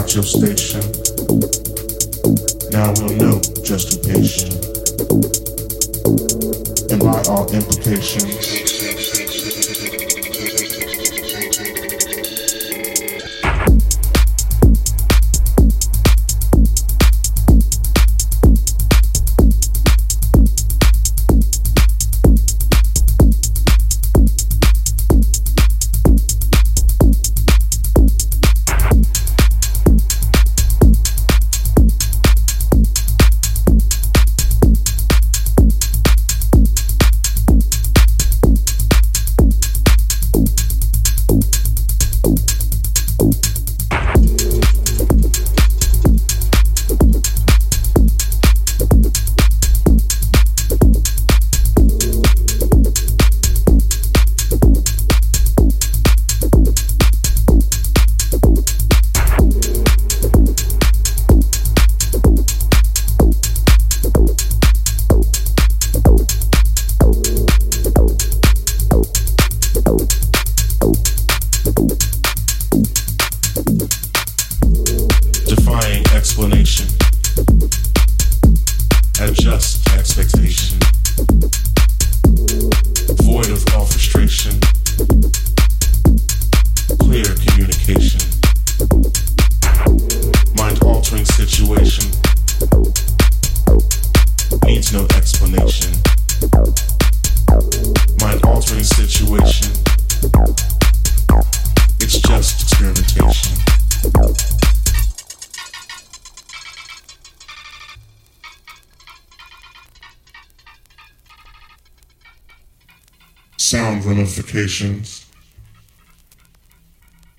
Got your station. Now we'll know just who patient. And by all implications.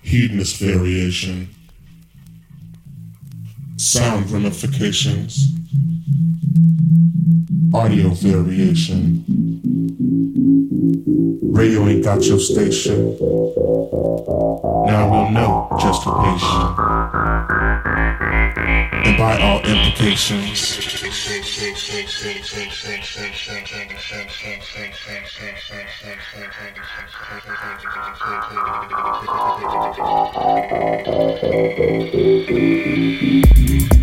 Hedonist variation, sound ramifications, Audio variation. Radio ain't got your station. Now we'll know just a patient. And by all implications.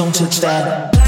don't touch that.